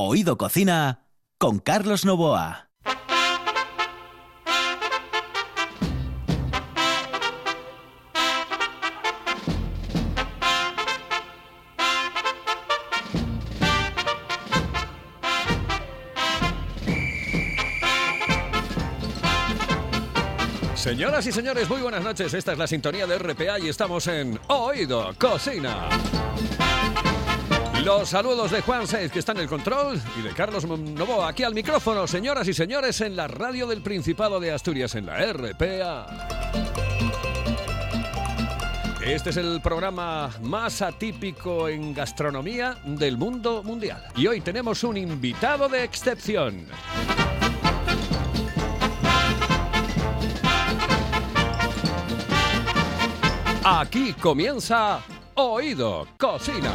Oído Cocina con Carlos Novoa. Señoras y señores, muy buenas noches. Esta es la sintonía de RPA y estamos en Oído Cocina. Los saludos de Juan Saiz, que está en el control, y de Carlos Novoa, aquí al micrófono, señoras y señores, en la radio del Principado de Asturias, en la RPA. Este es el programa más atípico en gastronomía del mundo mundial. Y hoy tenemos un invitado de excepción. Aquí comienza Oído Cocina.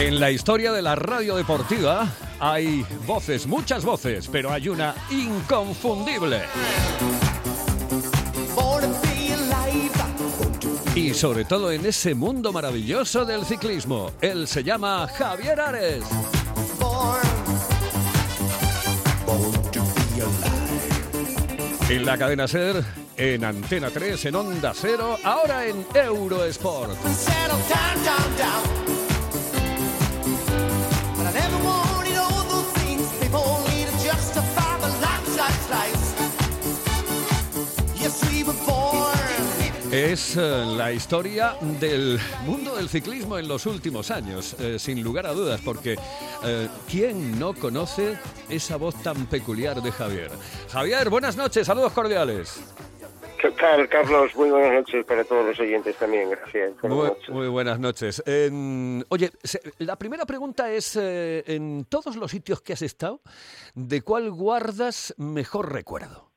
En la historia de la radio deportiva hay voces, muchas voces, pero hay una inconfundible. Y sobre todo en ese mundo maravilloso del ciclismo. Él se llama Javier Ares. En la cadena Ser, en Antena 3, en Onda Cero, ahora en Eurosport. Es eh, la historia del mundo del ciclismo en los últimos años, eh, sin lugar a dudas, porque eh, ¿quién no conoce esa voz tan peculiar de Javier? Javier, buenas noches, saludos cordiales. ¿Qué tal, Carlos? Muy buenas noches para todos los oyentes también, gracias. Buenas Muy, noches. muy buenas noches. Oye, se- la primera pregunta es, en todos los sitios que has estado, ¿de cuál guardas mejor recuerdo?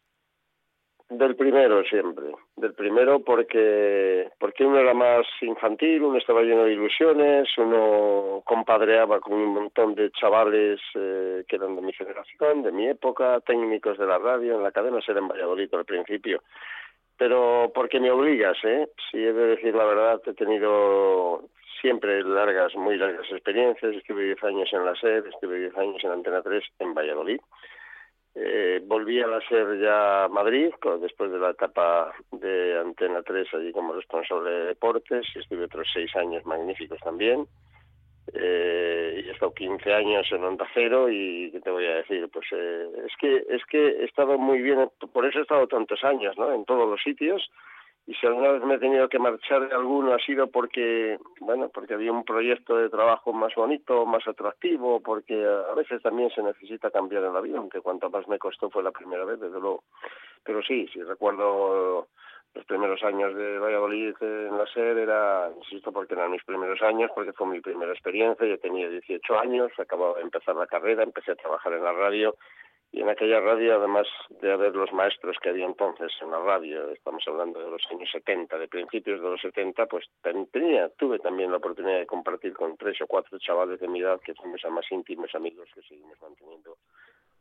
Del primero siempre, del primero porque porque uno era más infantil, uno estaba lleno de ilusiones, uno compadreaba con un montón de chavales eh, que eran de mi generación, de mi época, técnicos de la radio, en la cadena ser en Valladolid al principio. Pero porque me obligas, ¿eh? Si he de decir la verdad, he tenido siempre largas, muy largas experiencias. Estuve 10 años en la SER, estuve 10 años en Antena 3 en Valladolid. Eh, volví a SER ya Madrid, después de la etapa de Antena 3 allí como responsable de deportes, y estuve otros seis años magníficos también. Eh, y he estado 15 años en Onda Cero y ¿qué te voy a decir? Pues eh, es que es que he estado muy bien, por eso he estado tantos años, ¿no? En todos los sitios y si alguna vez me he tenido que marchar de alguno ha sido porque, bueno, porque había un proyecto de trabajo más bonito, más atractivo, porque a veces también se necesita cambiar en la vida, aunque cuanto más me costó fue la primera vez, desde luego. Pero sí, sí recuerdo los primeros años de Valladolid en la SER era, insisto, porque eran mis primeros años, porque fue mi primera experiencia, yo tenía 18 años, acababa de empezar la carrera, empecé a trabajar en la radio y en aquella radio, además de haber los maestros que había entonces en la radio, estamos hablando de los años 70, de principios de los 70, pues ten- tenía, tuve también la oportunidad de compartir con tres o cuatro chavales de mi edad que fuimos a más íntimos amigos que seguimos manteniendo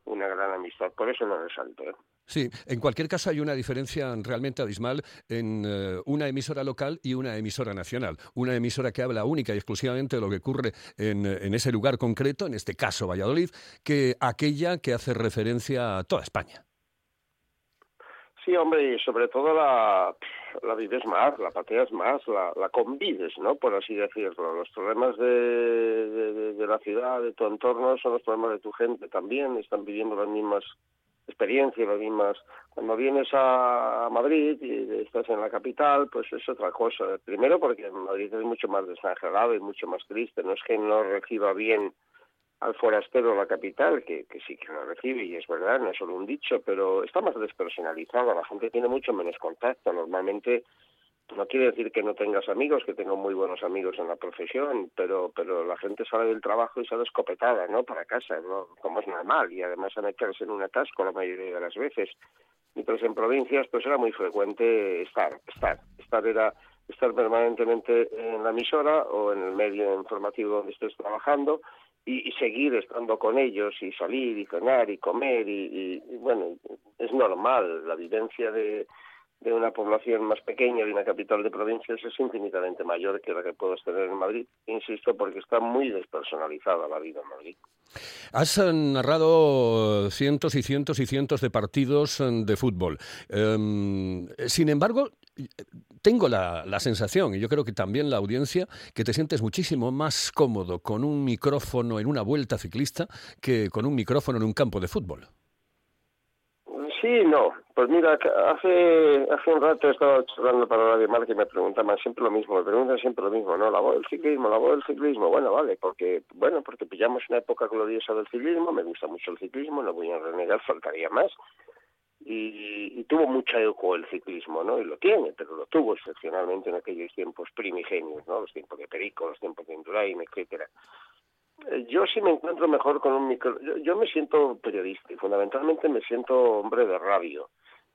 una gran amistad. Por eso no resalto. ¿eh? Sí, en cualquier caso hay una diferencia realmente abismal en eh, una emisora local y una emisora nacional. Una emisora que habla única y exclusivamente de lo que ocurre en, en ese lugar concreto, en este caso Valladolid, que aquella que hace referencia a toda España. Sí, hombre, y sobre todo la, la vives más, la pateas más, la, la convives, ¿no? Por así decirlo. Los problemas de, la ciudad, de tu entorno, son los problemas de tu gente también. Están viviendo las mismas experiencias, las mismas. Cuando vienes a Madrid y estás en la capital, pues es otra cosa. Primero porque Madrid es mucho más desangelado y mucho más triste. No es que no reciba bien al forastero la capital, que, sí que lo recibe y es verdad, no es solo un dicho, pero está más despersonalizada, la gente tiene mucho menos contacto. Normalmente no quiere decir que no tengas amigos, que tengo muy buenos amigos en la profesión, pero pero la gente sale del trabajo y sale escopetada, ¿no? Para casa, ¿no? Como es normal, y además a meterse en un atasco la mayoría de las veces. Mientras en provincias, pues era muy frecuente estar, estar, estar era estar permanentemente en la emisora o en el medio informativo donde estés trabajando y, seguir estando con ellos y salir y cenar y comer y, y, bueno, es normal la vivencia de, de una población más pequeña de una capital de provincias es infinitamente mayor que la que puedes tener en Madrid, insisto, porque está muy despersonalizada la vida en Madrid. Has eh, narrado cientos y cientos y cientos de partidos eh, de fútbol. Um, sin embargo, tengo la, la, sensación, y yo creo que también la audiencia, que te sientes muchísimo más cómodo con un micrófono en una vuelta ciclista que con un micrófono en un campo de fútbol. Sí, no. Pues mira, hace hace un rato he estado charlando para Radio Mar que me preguntaban siempre lo mismo, me preguntan siempre lo mismo, ¿no? La voz del ciclismo, la voz del ciclismo. Bueno, vale, porque bueno, porque pillamos una época gloriosa del ciclismo, me gusta mucho el ciclismo, no voy a renegar, faltaría más. Y, y tuvo mucha eco el ciclismo, ¿no? Y lo tiene, pero lo tuvo excepcionalmente en aquellos tiempos primigenios, ¿no? Los tiempos de Perico, los tiempos de Indurain, etcétera yo sí me encuentro mejor con un micro. Yo, yo, me siento periodista y fundamentalmente me siento hombre de radio.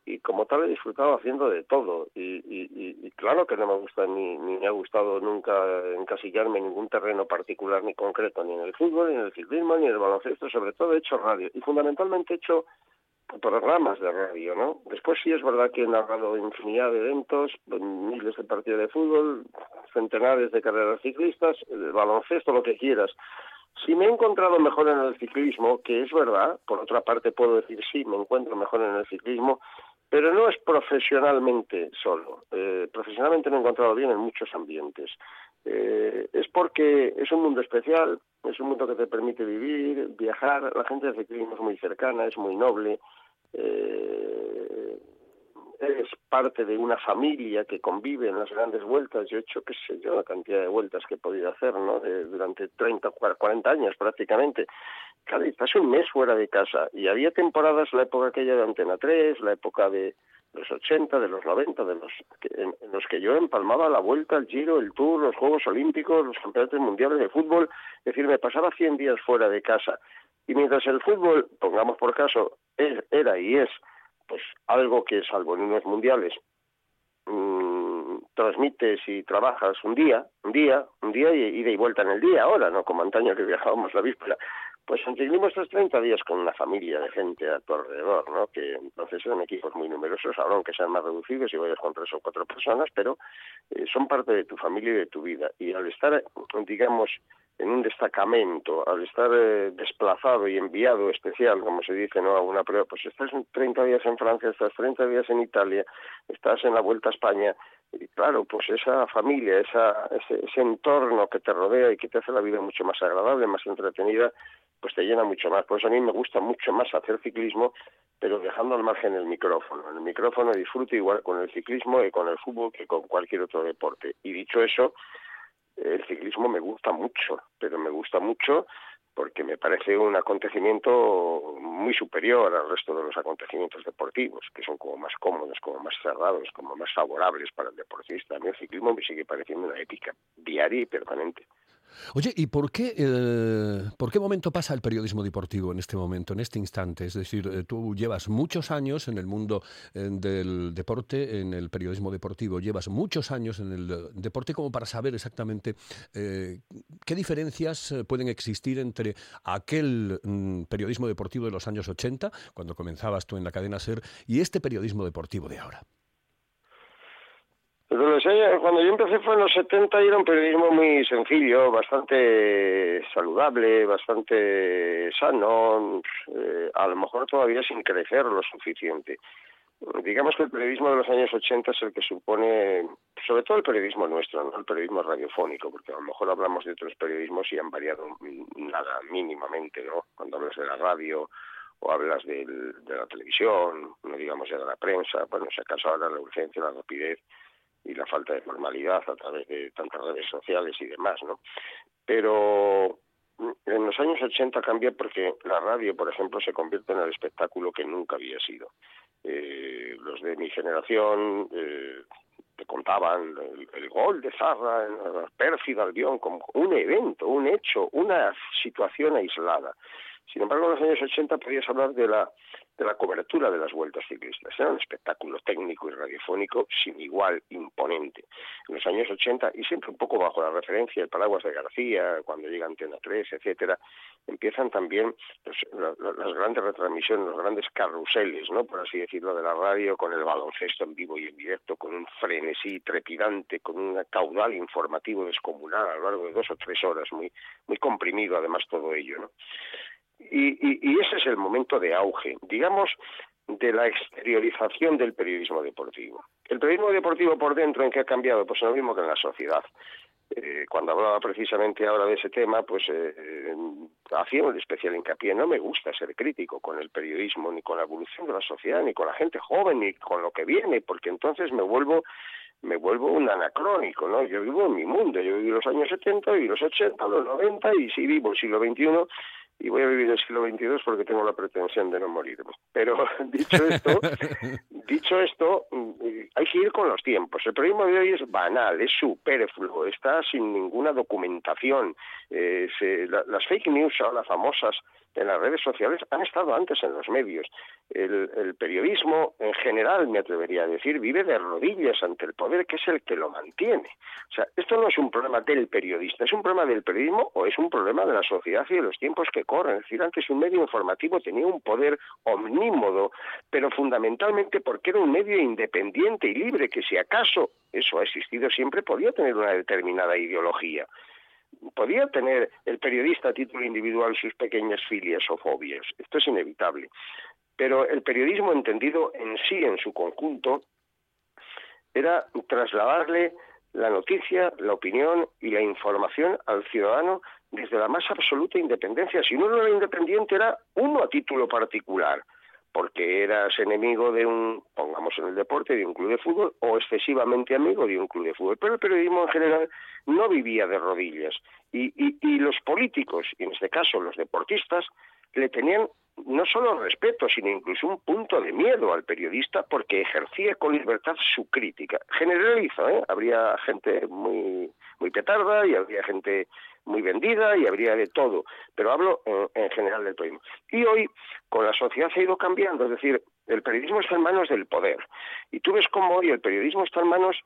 Y como tal he disfrutado haciendo de todo. Y, y, y claro que no me gusta ni, ni me ha gustado nunca encasillarme en ningún terreno particular ni concreto, ni en el fútbol, ni en el ciclismo, ni en el baloncesto. Sobre todo he hecho radio. Y fundamentalmente he hecho programas de radio, ¿no? Después sí es verdad que he narrado infinidad de eventos, miles de partidos de fútbol, centenares de carreras ciclistas, baloncesto, lo que quieras. Si me he encontrado mejor en el ciclismo, que es verdad, por otra parte puedo decir sí, me encuentro mejor en el ciclismo, pero no es profesionalmente solo. Eh, profesionalmente me he encontrado bien en muchos ambientes. Eh, es porque es un mundo especial, es un mundo que te permite vivir, viajar. La gente del ciclismo es muy cercana, es muy noble. Eh, eres parte de una familia que convive en las grandes vueltas. Yo he hecho, qué sé yo, la cantidad de vueltas que he podido hacer, ¿no? De, durante 30, 40 años prácticamente. Cada estás un mes fuera de casa. Y había temporadas, la época aquella de Antena 3, la época de los 80, de los 90, de los en, en los que yo empalmaba la vuelta, el giro, el tour, los Juegos Olímpicos, los campeonatos mundiales de fútbol. Es decir, me pasaba 100 días fuera de casa. Y mientras el fútbol, pongamos por caso, era y es pues algo que salvo en unos mundiales mmm, transmites y trabajas un día, un día, un día y ida y vuelta en el día ahora, no como antaño que viajábamos la víspera. Pues seguimos estos 30 días con una familia de gente a tu alrededor, ¿no? Que entonces son equipos muy numerosos, ahora aunque sean más reducidos y vayas con tres o cuatro personas, pero eh, son parte de tu familia y de tu vida. Y al estar, digamos, en un destacamento, al estar eh, desplazado y enviado especial, como se dice, ¿no? a una prueba, pues estás 30 días en Francia, estás 30 días en Italia, estás en la Vuelta a España, y claro, pues esa familia, esa, ese, ese entorno que te rodea y que te hace la vida mucho más agradable, más entretenida, pues te llena mucho más. Por eso a mí me gusta mucho más hacer ciclismo, pero dejando al margen el micrófono. El micrófono disfruto igual con el ciclismo y con el fútbol que con cualquier otro deporte. Y dicho eso, el ciclismo me gusta mucho, pero me gusta mucho porque me parece un acontecimiento muy superior al resto de los acontecimientos deportivos, que son como más cómodos, como más cerrados, como más favorables para el deportista. A mí el ciclismo me sigue pareciendo una épica diaria y permanente. Oye, ¿y por qué, eh, por qué momento pasa el periodismo deportivo en este momento, en este instante? Es decir, eh, tú llevas muchos años en el mundo eh, del deporte, en el periodismo deportivo, llevas muchos años en el deporte como para saber exactamente qué diferencias pueden existir entre aquel mm, periodismo deportivo de los años 80, cuando comenzabas tú en la cadena SER, y este periodismo deportivo de ahora. Cuando yo empecé fue en los 70 y era un periodismo muy sencillo, bastante saludable, bastante sano, eh, a lo mejor todavía sin crecer lo suficiente. Digamos que el periodismo de los años 80 es el que supone, sobre todo el periodismo nuestro, el periodismo radiofónico, porque a lo mejor hablamos de otros periodismos y han variado nada, mínimamente, ¿no? Cuando hablas de la radio o hablas del- de la televisión, no digamos ya de la prensa, bueno, si acaso ahora la urgencia, la rapidez y la falta de formalidad a través de tantas redes sociales y demás, ¿no? Pero mm, en los años 80 cambia porque la radio, por ejemplo, se convierte en el espectáculo que nunca había sido. Eh, los de mi generación eh, te contaban el, gol de Zarra la pérfida Albión como un evento, un hecho, una situación aislada. Sin embargo, en los años 80 podías hablar de la, de la cobertura de las vueltas ciclistas. Era un espectáculo técnico y radiofónico sin igual, imponente. En los años 80, y siempre un poco bajo la referencia del paraguas de García, cuando llega Antena 3, etcétera, empiezan también las grandes retransmisiones, los grandes carruseles, ¿no? por así decirlo, de la radio, con el baloncesto en vivo y en directo, con un frenesí trepidante, con un caudal informativo descomunal a lo largo de dos o tres horas, muy, muy comprimido además todo ello. Y, y, y ese es el momento de auge, digamos, de la exteriorización del periodismo deportivo. El periodismo deportivo por dentro, ¿en qué ha cambiado? Pues lo mismo que en la sociedad. Eh, cuando hablaba precisamente ahora de ese tema, pues eh, eh, hacía un especial hincapié. No me gusta ser crítico con el periodismo, ni con la evolución de la sociedad, ni con la gente joven, ni con lo que viene, porque entonces me vuelvo me vuelvo un anacrónico, ¿no? Yo vivo en mi mundo, yo viví los años 70, viví los 80, los 90 y sí vivo el siglo XXI y voy a vivir el siglo XXII porque tengo la pretensión de no morirme. Pero dicho esto, dicho esto, hay que ir con los tiempos. El periodismo de hoy es banal, es superfluo, está sin ninguna documentación. Eh, se- la- las fake news, ahora famosas en las redes sociales, han estado antes en los medios. El, periodismo, en general, me atrevería a decir, vive de rodillas ante el poder, que es el que lo mantiene. O sea, esto no es un problema del periodista, es un problema del periodismo o es un problema de la sociedad y de los tiempos que corren. Es decir, antes un medio informativo tenía un poder omnímodo, pero fundamentalmente porque era un medio independiente y libre, que si acaso eso ha existido siempre, podía tener una determinada ideología. Podía tener el periodista a título individual sus pequeñas filias o fobias. Esto es inevitable. Pero el periodismo entendido en sí, en su conjunto, era trasladarle la noticia, la opinión y la información al ciudadano desde la más absoluta independencia. Si uno no era independiente, era uno a título particular, porque eras enemigo de un, pongamos en el deporte, de un club de fútbol, o excesivamente amigo de un club de fútbol. Pero el periodismo en general no vivía de rodillas. Y, y, los políticos, y en este caso los deportistas, le tenían no solo respeto, sino incluso un punto de miedo al periodista porque ejercía con libertad su crítica. Generalizo, ¿eh? Habría gente muy, muy petarda y habría gente muy vendida y habría de todo, pero hablo en, en general del periodismo. Y hoy, con la sociedad ha ido cambiando, es decir, el periodismo está en manos del poder. Y tú ves cómo hoy el periodismo está en manos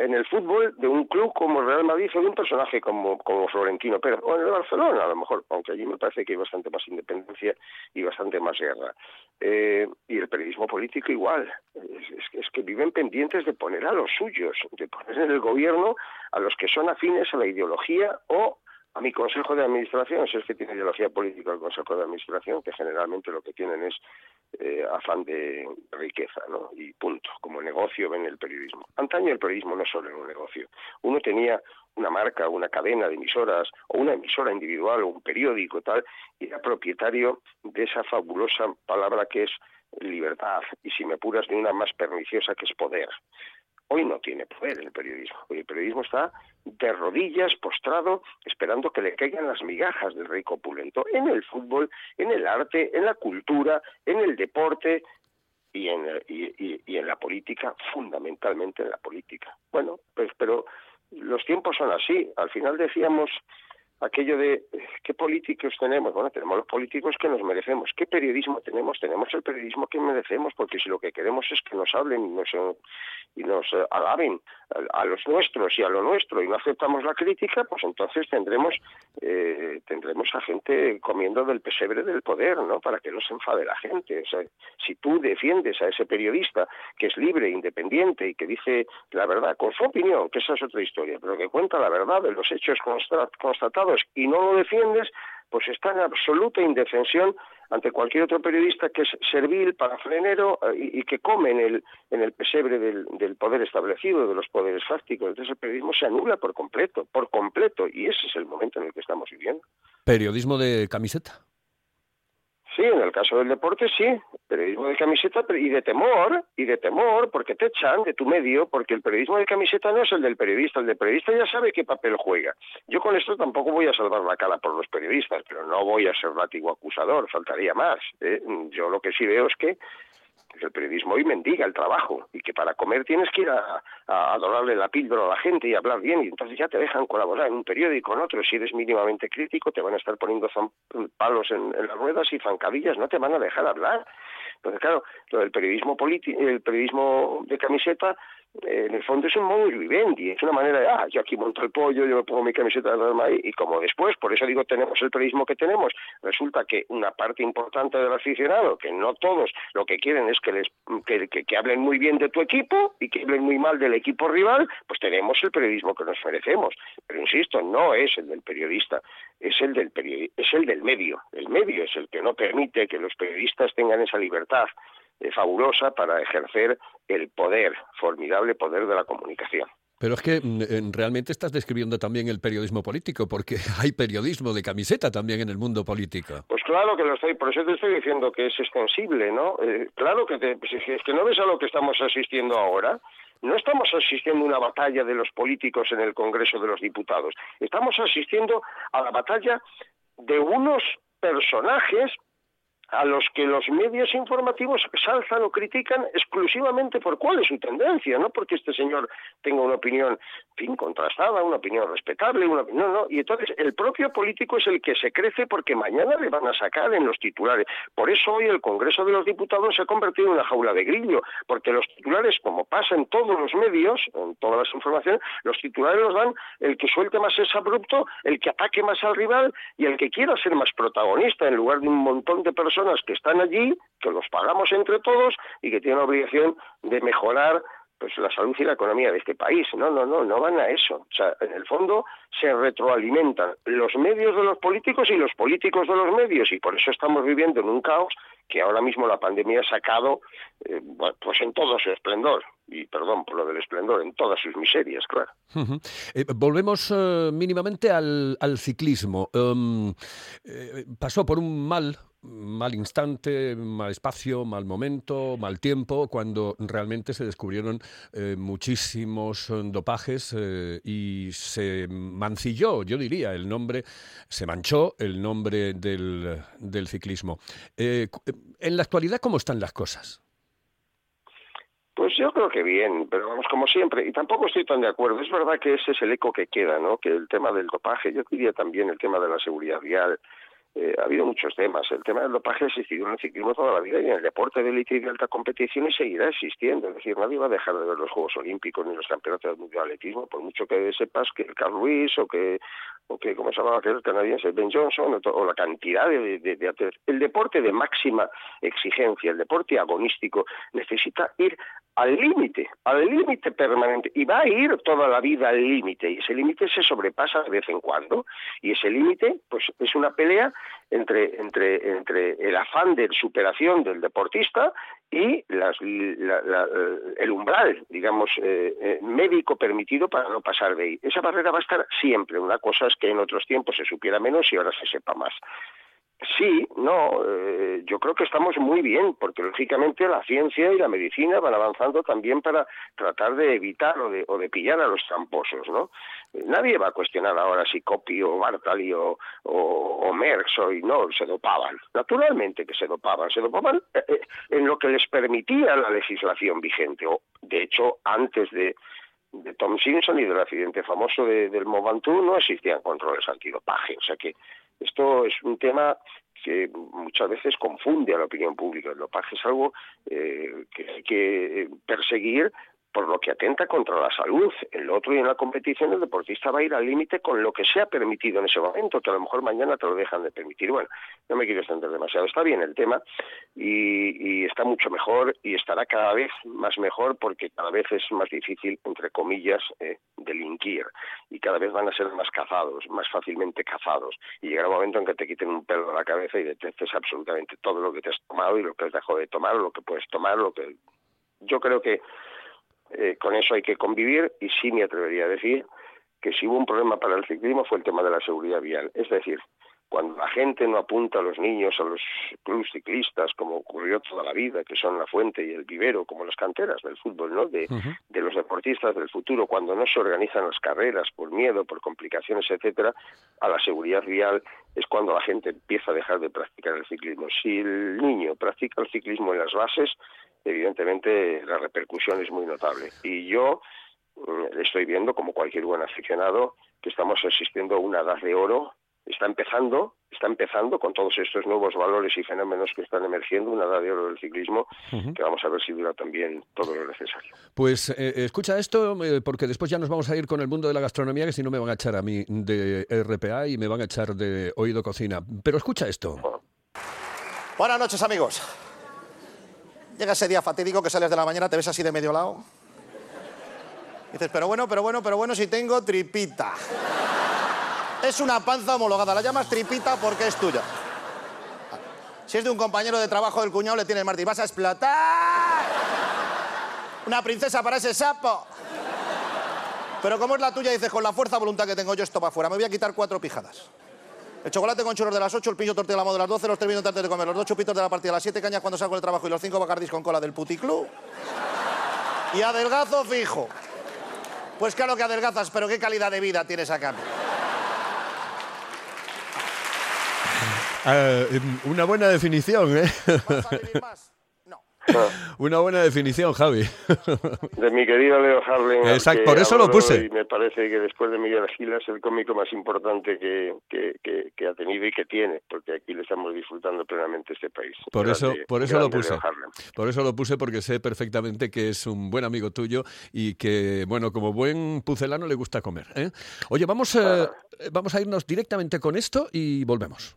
en el fútbol de un club como el Real Madrid o de un personaje como, Florentino Pérez, o en el Barcelona a lo mejor, aunque allí me parece que hay bastante más independencia y bastante más guerra. Eh, y el periodismo político igual, es, es, que viven pendientes de poner a los suyos, de poner en el gobierno a los que son afines a la ideología o a mi consejo de administración, si es que tiene ideología política el consejo de administración, que generalmente lo que tienen es eh, afán de riqueza, ¿no? Y punto, como negocio ven el periodismo. Antaño el periodismo no solo era un negocio. Uno tenía una marca, una cadena de emisoras, o una emisora individual, o un periódico, tal, y era propietario de esa fabulosa palabra que es libertad, y si me apuras de una más perniciosa que es poder. Hoy no tiene poder el periodismo. Hoy el periodismo está de rodillas, postrado, esperando que le caigan las migajas del rico opulento en el fútbol, en el arte, en la cultura, en el deporte y en, y, en la política, fundamentalmente en la política. Bueno, pues pero los tiempos son así. Al final decíamos aquello de qué políticos tenemos. Bueno, tenemos los políticos que nos merecemos. ¿Qué periodismo tenemos? Tenemos el periodismo que merecemos, porque si lo que queremos es que nos hablen y nos, y nos eh, alaben a, los nuestros y a lo nuestro y no aceptamos la crítica, pues entonces tendremos eh, tendremos a gente comiendo del pesebre del poder, ¿no? Para que no se enfade la gente. Si tú defiendes a ese periodista que es libre, independiente y que dice la verdad con su opinión, que esa es otra historia, pero que cuenta la verdad de los hechos constatados y no lo defiendes, pues está en absoluta indefensión ante cualquier otro periodista que es servil, parafrenero eh, y, y que come en el, en el pesebre del, del, poder establecido, de los poderes fácticos. Entonces el periodismo se anula por completo, por completo, y ese es el momento en el que estamos viviendo. Periodismo de camiseta. Sí, en el caso del deporte sí, periodismo de camiseta y de temor, y de temor, porque te echan de tu medio, porque el periodismo de camiseta no es el del periodista, el del periodista ya sabe qué papel juega. Yo con esto tampoco voy a salvar la cara por los periodistas, pero no voy a ser látigo acusador, faltaría más. ¿eh? Yo lo que sí veo es que el periodismo hoy mendiga el trabajo y que para comer tienes que ir a, adorarle la píldora a la gente y hablar bien y entonces ya te dejan colaborar en un periódico, en otro. Si eres mínimamente crítico te van a estar poniendo palos en, en las ruedas y zancadillas, no te van a dejar hablar. Entonces, claro, lo del periodismo, el periodismo de camiseta eh, en el fondo es un modo vivendi, es una manera de, ah, yo aquí monto el pollo, yo me pongo mi camiseta de norma y, y como después, por eso digo, tenemos el periodismo que tenemos, resulta que una parte importante del aficionado, que no todos lo que quieren es que les que, que, hablen muy bien de tu equipo y que hablen muy mal del equipo rival, pues tenemos el periodismo que nos merecemos. Pero insisto, no es el del periodista, es el del es el del medio. El medio es el que no permite que los periodistas tengan esa libertad eh, fabulosa para ejercer el poder, formidable poder de la comunicación. Pero es que mm, realmente estás describiendo también el periodismo político, porque hay periodismo de camiseta también en el mundo político. Pues claro que lo estoy, por eso te estoy diciendo que es extensible, ¿no? Eh, claro que te, es que no ves a lo que estamos asistiendo ahora. No estamos asistiendo a una batalla de los políticos en el Congreso de los Diputados. Estamos asistiendo a la batalla de unos personajes a los que los medios informativos salzan o critican exclusivamente por cuál es su tendencia, no porque este señor tenga una opinión, fin, contrastada, una opinión respetable, una no, no, y entonces el propio político es el que se crece porque mañana le van a sacar en los titulares. Por eso hoy el Congreso de los Diputados se ha convertido en una jaula de grillo, porque los titulares, como pasa en todos los medios, en todas las informaciones, los titulares los dan el que suelte más es abrupto, el que ataque más al rival y el que quiera ser más protagonista en lugar de un montón de personas que están allí, que los pagamos entre todos y que tienen la obligación de mejorar pues la salud y la economía de este país. No, no, no, no van a eso. O sea, en el fondo se retroalimentan los medios de los políticos y los políticos de los medios y por eso estamos viviendo en un caos que ahora mismo la pandemia ha sacado eh, pues en todo su esplendor y perdón por lo del esplendor, en todas sus miserias, claro. Eh, volvemos uh, mínimamente al, al ciclismo. Eh, pasó por un mal mal instante, mal espacio, mal momento, mal tiempo, cuando realmente se descubrieron eh, muchísimos dopajes eh, y se mancilló, yo diría, el nombre, se manchó el nombre del, del ciclismo. Eh, en la actualidad, ¿cómo están las cosas? Pues yo creo que bien, pero vamos, como siempre, y tampoco estoy tan de acuerdo. Es verdad que ese es el eco que queda, ¿no? Que el tema del dopaje, yo diría también el tema de la seguridad vial, eh, ha habido muchos temas. El tema del dopaje ha existido en el ciclismo toda la vida y en el deporte de élite y de alta competición seguirá existiendo. Es decir, nadie va a dejar de ver los Juegos Olímpicos ni los campeonatos de atletismo, por mucho que sepas que el Carl Lewis o que, o que ¿cómo se llamaba aquel canadiense? Ben Johnson o, o la cantidad de, de, de atletas. El deporte de máxima exigencia, el deporte agonístico, necesita ir al límite, al límite permanente, y va a ir toda la vida al límite, y ese límite se sobrepasa de vez en cuando, y ese límite, pues es una pelea entre, entre, entre el afán de superación del deportista y las, la, la, el umbral, digamos, eh, eh, médico permitido para no pasar de ahí. Esa barrera va a estar siempre. Una cosa es que en otros tiempos se supiera menos y ahora se sepa más. Sí, no, eh, yo creo que estamos muy bien, porque lógicamente la ciencia y la medicina van avanzando también para tratar de evitar o de, o pillar a los tramposos, ¿no? Nadie va a cuestionar ahora si Copy o Bartali o, o, o Merckx hoy no se dopaban. Naturalmente que se dopaban, se dopaban en lo que les permitía la legislación vigente, o de hecho antes de Tom Simpson y del accidente famoso de, del Movantú no existían controles antidopaje. O sea que esto es un tema que muchas veces confunde a la opinión pública. El dopaje es algo eh, que hay que perseguir por lo que atenta contra la salud. En lo otro y en la competición el deportista va a ir al límite con lo que se ha permitido en ese momento, que a lo mejor mañana te lo dejan de permitir. Bueno, no me quiero extender demasiado. Está bien el tema y, está mucho mejor y estará cada vez más mejor porque cada vez es más difícil, entre comillas, eh, delinquir y cada vez van a ser más cazados, más fácilmente cazados. Y llegará un momento en que te quiten un pelo de la cabeza y detectes absolutamente todo lo que te has tomado y lo que has dejado de tomar, lo que puedes tomar, lo que... Yo creo que eh, con eso hay que convivir y sí me atrevería a decir que si hubo un problema para el ciclismo fue el tema de la seguridad vial. Es decir, cuando la gente no apunta a los niños a los clubes ciclistas, como ocurrió toda la vida, que son la fuente y el vivero, como las canteras del fútbol, ¿no? De, de los deportistas del futuro, cuando no se organizan las carreras por miedo, por complicaciones, etcétera, a la seguridad vial es cuando la gente empieza a dejar de practicar el ciclismo. Si el niño practica el ciclismo en las bases, evidentemente la repercusión es muy notable. Y yo mm, estoy viendo, como cualquier buen aficionado, que estamos asistiendo a una edad de oro. Está empezando, está empezando con todos estos nuevos valores y fenómenos que están emergiendo, una edad de oro del ciclismo, que vamos a ver si dura también todo lo necesario. Pues eh, escucha esto, eh, porque después ya nos vamos a ir con el mundo de la gastronomía, que si no me van a echar a mí de RPA y me van a echar de oído cocina. Pero escucha esto. Buenas noches, amigos. Llega ese día fatídico que sales de la mañana, te ves así de medio lado. dices, pero bueno, pero bueno, pero bueno, si tengo tripita. Es una panza homologada, la llamas tripita porque es tuya. Si es de un compañero de trabajo del cuñado, le tienes Martín, vas a explotar. Una princesa para ese sapo. Pero como es la tuya, dices, con la fuerza voluntad que tengo yo, esto para afuera. Me voy a quitar cuatro pijadas. El chocolate con churros de las 8, el pillo tortilla de la moda de las 12, los tres minutos antes de comer, los dos chupitos de la partida las 7 cañas cuando salgo del trabajo y los cinco bacardis con cola del puticlub. Y adelgazo fijo. Pues claro que adelgazas, pero qué calidad de vida tienes. Ah, em, una buena definición, ¿eh? ¿Vas a más? Una buena definición, Javi. De mi querido Leo Harlem. Exacto, por eso lo puse. Y me parece que después de Miguel Gil es el cómico más importante que, que, ha tenido y que tiene, porque aquí le estamos disfrutando plenamente este país. Por eso, por eso lo puse. Por eso lo puse, porque sé perfectamente que es un buen amigo tuyo y que, bueno, como buen pucelano le gusta comer. ¿eh? Oye, vamos, eh, ah. vamos a irnos directamente con esto y volvemos.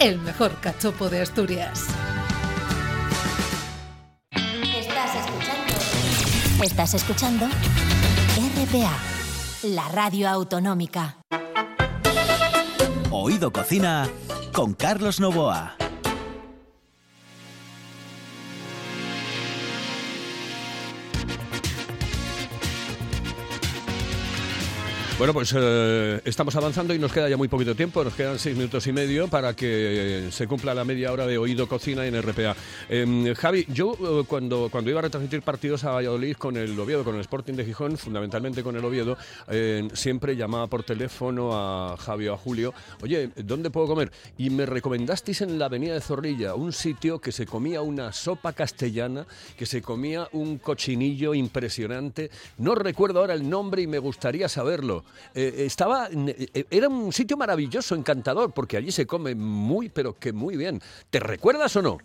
el mejor cachopo de Asturias. Estás escuchando RPA, la radio autonómica. Oído Cocina con Carlos Novoa. Bueno, pues eh, estamos avanzando y nos queda ya muy poquito tiempo, nos quedan seis minutos y medio para que se cumpla la media hora de oído cocina en RPA. Em, Javi, yo eh, cuando, cuando iba a retransmitir partidos a Valladolid con el Oviedo, con el Sporting de Gijón, fundamentalmente con el Oviedo, eh, siempre llamaba por teléfono a Javi o a Julio, oye, ¿dónde puedo comer? Y me recomendasteis en la Avenida de Zorrilla, un sitio que se comía una sopa castellana, que se comía un cochinillo impresionante. No recuerdo ahora el nombre y me gustaría saberlo. Eh, estaba, eh, era un sitio maravilloso, encantador, porque allí se come muy, pero que muy bien. ¿Te recuerdas o no?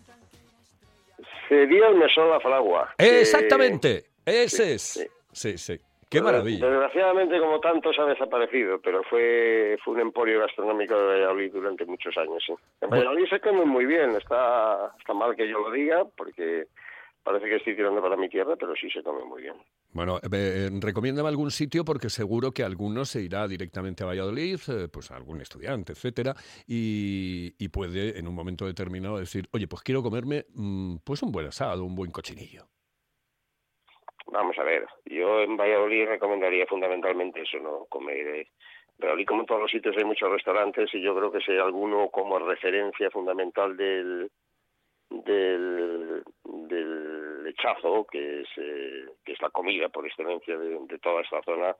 Sería el Mesón La Fragua. Exactamente, ese es. Sí, sí. Qué maravilla. Desgraciadamente, como tantos, ha desaparecido, pero fue, fue un emporio gastronómico de Valladolid durante muchos años. ¿sí? En Valladolid se come muy bien, está, está mal que yo lo diga, porque Parece que estoy tirando para mi tierra, pero sí se come muy bien. Bueno, eh, eh, recomiéndame algún sitio porque seguro que alguno se irá directamente a Valladolid, eh, pues algún estudiante, etcétera, y, puede en un momento determinado decir, oye, pues quiero comerme mm, pues un buen asado, un buen cochinillo. vamos a ver, yo en Valladolid recomendaría fundamentalmente eso, ¿no? Comer eh, Valladolid, como en todos los sitios, hay muchos restaurantes y yo creo que si hay alguno como referencia fundamental del del, del lechazo, que es, eh, que es la comida por excelencia de, toda esta zona,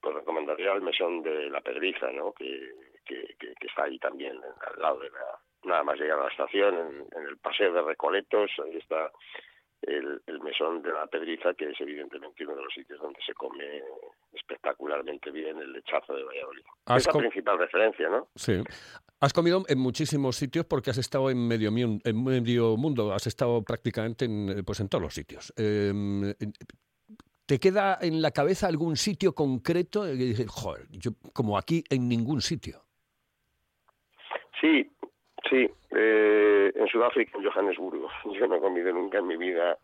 pues recomendaría el mesón de la Pedriza, ¿no? Que, que está ahí también, al lado de la, nada más llegar a la estación, en, en el paseo de Recoletos, ahí está el, el mesón de la Pedriza, que es evidentemente uno de los sitios donde se come espectacularmente bien el lechazo de Valladolid. Es la principal referencia, ¿no? Sí. Has comido en muchísimos sitios porque has estado en medio, en medio mundo, has estado prácticamente en, eh, pues en todos los sitios. Eh, ¿Te queda en la cabeza algún sitio concreto? que dices, joder, yo como aquí en ningún sitio. Sí, sí. eh, en Sudáfrica, en Johannesburgo. Yo no he comido nunca en mi vida.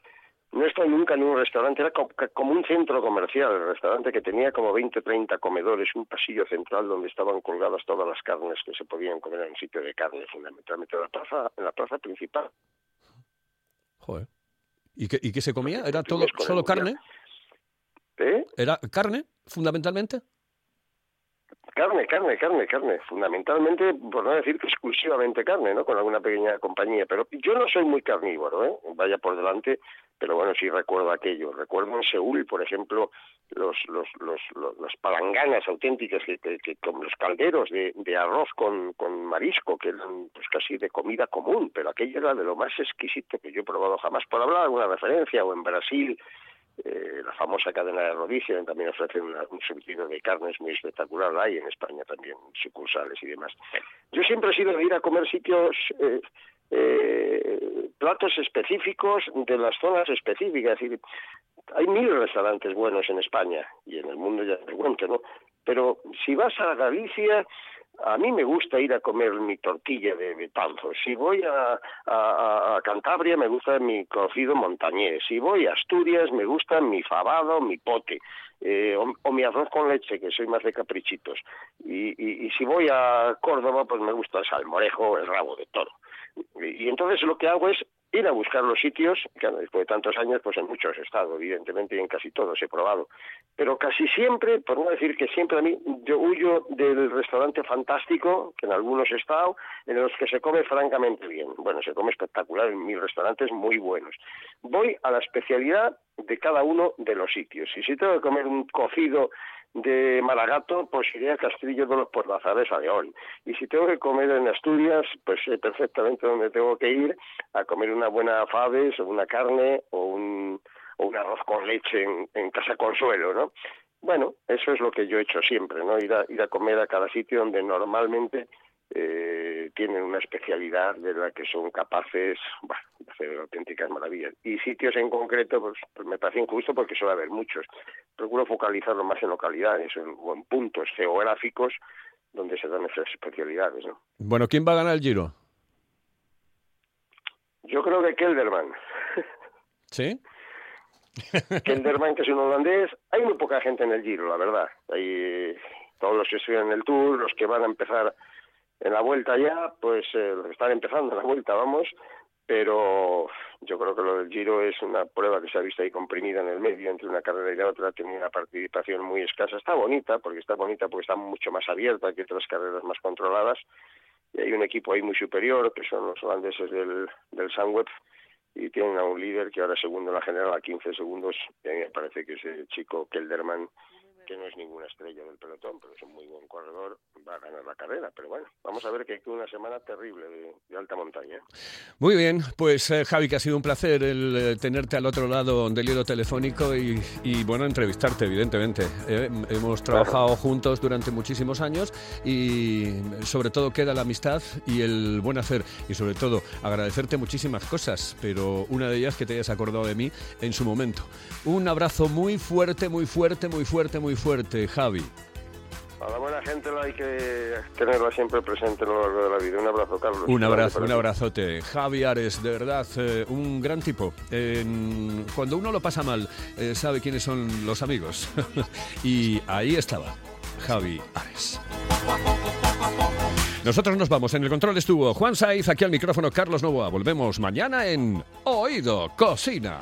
No he estado nunca en un restaurante, era como un centro comercial, el restaurante que tenía como 20, 30 comedores, un pasillo central donde estaban colgadas todas las carnes que se podían comer en un sitio de carne, fundamentalmente en la plaza, en la plaza principal. Joder. ¿Y qué, y qué se comía? ¿Era todo solo carne? ¿Eh? ¿Era carne, fundamentalmente? Carne, carne, carne, carne. Fundamentalmente, por no decir que exclusivamente carne, ¿no? Con alguna pequeña compañía. Pero yo no soy muy carnívoro, ¿eh? Vaya por delante. Pero bueno, sí recuerdo aquello. Recuerdo en Seúl, por ejemplo, los, los, los, los- palanganas auténticas, que, que, con los calderos de, de arroz con, con marisco, que eran pues casi de comida común. Pero aquello era de lo más exquisito que yo he probado jamás. Por hablar alguna referencia, o en Brasil, eh, la famosa cadena de Rodicia también ofrece una- un surtido de carnes muy espectacular. Hay en España también sucursales y demás. Yo siempre he sido de ir a comer sitios, eh, eh, platos específicos de las zonas específicas. Y hay mil restaurantes buenos en España y en el mundo ya te cuento, ¿no? Pero si vas a Galicia, a mí me gusta ir a comer mi tortilla de betanzos. Si voy a, Cantabria, me gusta mi cocido montañés. Si voy a Asturias, me gusta mi fabado, mi pote. eh, o, mi arroz con leche, que soy más de caprichitos. Y si voy a Córdoba, pues me gusta el salmorejo, el rabo de toro. Y, y entonces lo que hago es ir a buscar los sitios, que después de tantos años, pues en muchos he estado, evidentemente, y en casi todos he probado. Pero casi siempre, por no decir que siempre a mí, yo huyo del restaurante fantástico, que en algunos he estado, en los que se come francamente bien. Bueno, se come espectacular en mil restaurantes muy buenos. Voy a la especialidad de cada uno de los sitios. Y si tengo que comer un cocido de Maragato, pues iré a Castillo de los Portazares a León. Y si tengo que comer en Asturias, pues sé perfectamente dónde tengo que ir a comer una buena faves o una carne o un, o un arroz con leche en, en Casa Consuelo, ¿no? Bueno, eso es lo que yo he hecho siempre, ¿no? Ir a, ir a comer a cada sitio donde normalmente eh, tienen una especialidad de la que son capaces bueno, de hacer auténticas maravillas. Y sitios en concreto, pues, pues me parece injusto porque suele haber muchos. Procuro focalizarlo más en localidades en- o en puntos geográficos donde se dan esas especialidades, ¿no? Bueno, ¿quién va a ganar el Giro? Yo creo que Kelderman. ¿Sí? Kelderman, que es un holandés, hay muy poca gente en el Giro, la verdad. Hay todos los que estuvieron en el Tour, los que van a empezar en la vuelta ya, pues eh, están empezando la vuelta, vamos, pero yo creo que lo del Giro es una prueba que se ha visto ahí comprimida en el medio entre una carrera y la otra, tiene una participación muy escasa. Está bonita, porque está bonita porque está mucho más abierta que otras carreras más controladas, y hay un equipo ahí muy superior, que son los holandeses del, del Sunweb, y tienen a un líder que ahora segundo la general a 15 segundos, a mí me parece que ese chico Kelderman, que no es ninguna estrella del pelotón, pero es un muy buen corredor, va a ganar la carrera. Pero bueno, vamos a ver que hay una semana terrible de, de alta montaña. Muy bien, pues eh, Javi, que ha sido un placer el eh, tenerte al otro lado del hilo telefónico y, y, bueno, entrevistarte, evidentemente. Eh, hemos trabajado juntos durante muchísimos años y sobre todo queda la amistad y el buen hacer y sobre todo agradecerte muchísimas cosas, pero una de ellas que te hayas acordado de mí en su momento. Un abrazo muy fuerte, muy fuerte, muy fuerte, muy fuerte, Javi. A la buena gente la hay que tenerla siempre presente a lo largo de la vida. Un abrazo, Carlos. Un abrazo, un abrazote. Javi Ares, de verdad, eh, un gran tipo. En- cuando uno lo pasa mal, eh, sabe quiénes son los amigos. y ahí estaba, Javi Ares. Nosotros nos vamos. En el control estuvo Juan Saiz, aquí al micrófono Carlos Novoa. Volvemos mañana en Oído Cocina.